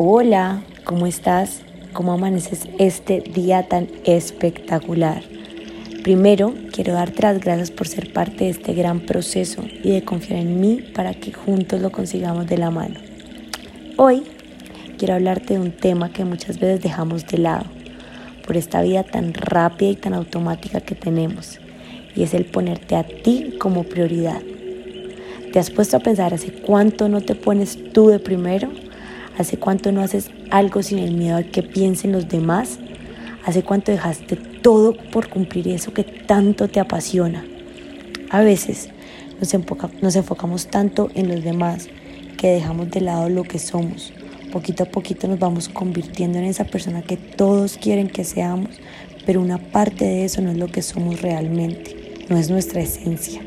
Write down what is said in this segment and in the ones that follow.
Hola, ¿cómo estás? ¿Cómo amaneces este día tan espectacular? Primero, quiero darte las gracias por ser parte de este gran proceso y de confiar en mí para que juntos lo consigamos de la mano. Hoy quiero hablarte de un tema que muchas veces dejamos de lado por esta vida tan rápida y tan automática que tenemos, y es el ponerte a ti como prioridad. ¿Te has puesto a pensar hace cuánto no te pones tú de primero? ¿Hace cuánto no haces algo sin el miedo a que piensen los demás? ¿Hace cuánto dejaste todo por cumplir eso que tanto te apasiona? A veces nos, nos enfocamos tanto en los demás que dejamos de lado lo que somos. Poquito a poquito nos vamos convirtiendo en esa persona que todos quieren que seamos, pero una parte de eso no es lo que somos realmente, no es nuestra esencia.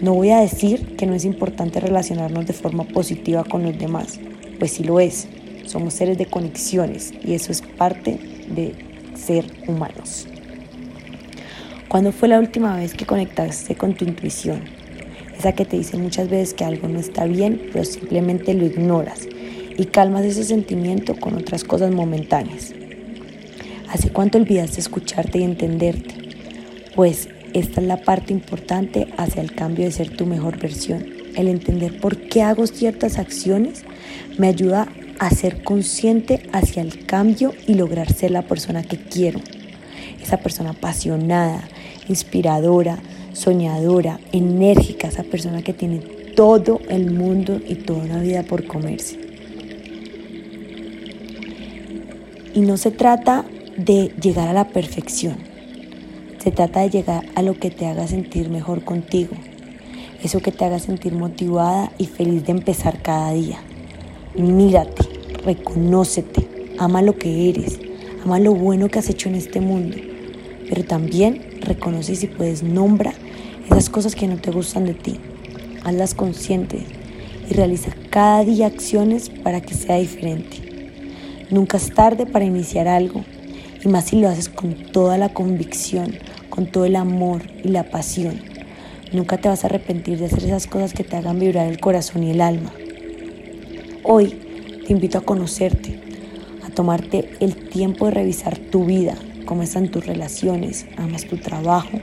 No voy a decir que no es importante relacionarnos de forma positiva con los demás, pues sí lo es. Somos seres de conexiones y eso es parte de ser humanos. ¿Cuándo fue la última vez que conectaste con tu intuición? Esa que te dice muchas veces que algo no está bien, pero simplemente lo ignoras y calmas ese sentimiento con otras cosas momentáneas. ¿Hace cuánto olvidaste escucharte y entenderte? Pues esta es la parte importante hacia el cambio de ser tu mejor versión. El entender por qué hago ciertas acciones me ayuda a ser consciente hacia el cambio y lograr ser la persona que quiero. Esa persona apasionada, inspiradora, soñadora, enérgica, esa persona que tiene todo el mundo y toda una vida por comerse. Y no se trata de llegar a la perfección, se trata de llegar a lo que te haga sentir mejor contigo, eso que te haga sentir motivada y feliz de empezar cada día. Mírate, reconócete, ama lo que eres, ama lo bueno que has hecho en este mundo, pero también reconoce si puedes nombra esas cosas que no te gustan de ti, hazlas conscientes y realiza cada día acciones para que sea diferente. Nunca es tarde para iniciar algo, y más si lo haces con toda la convicción, con todo el amor y la pasión. Nunca te vas a arrepentir de hacer esas cosas que te hagan vibrar el corazón y el alma. Hoy te invito a conocerte, a tomarte el tiempo de revisar tu vida, cómo están tus relaciones, amas tu trabajo,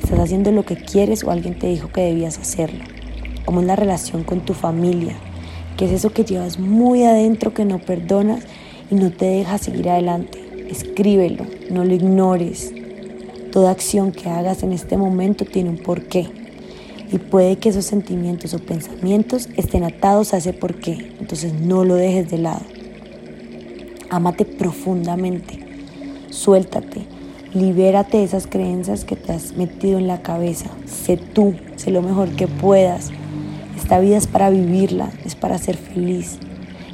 estás haciendo lo que quieres o alguien te dijo que debías hacerlo, cómo es la relación con tu familia, qué es eso que llevas muy adentro que no perdonas y no te deja seguir adelante. Escríbelo, no lo ignores. Toda acción que hagas en este momento tiene un porqué y puede que esos sentimientos o pensamientos estén atados a ese porqué. Entonces no lo dejes de lado. Ámate profundamente. Suéltate. Libérate de esas creencias que te has metido en la cabeza. Sé tú, sé lo mejor que puedas. Esta vida es para vivirla, es para ser feliz.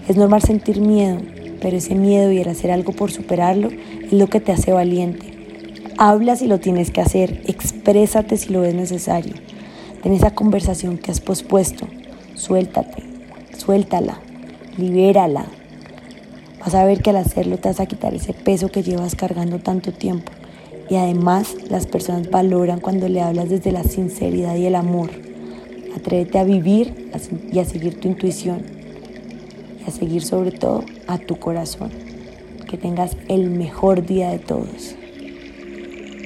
Es normal sentir miedo, pero ese miedo y el hacer algo por superarlo es lo que te hace valiente. Habla si lo tienes que hacer, exprésate si lo es necesario. Ten esa conversación que has pospuesto. Suéltate, suéltala, libérala. Vas a ver que al hacerlo te vas a quitar ese peso que llevas cargando tanto tiempo. Y además las personas valoran cuando le hablas desde la sinceridad y el amor. Atrévete a vivir y a seguir tu intuición. Y a seguir sobre todo a tu corazón. Que tengas el mejor día de todos.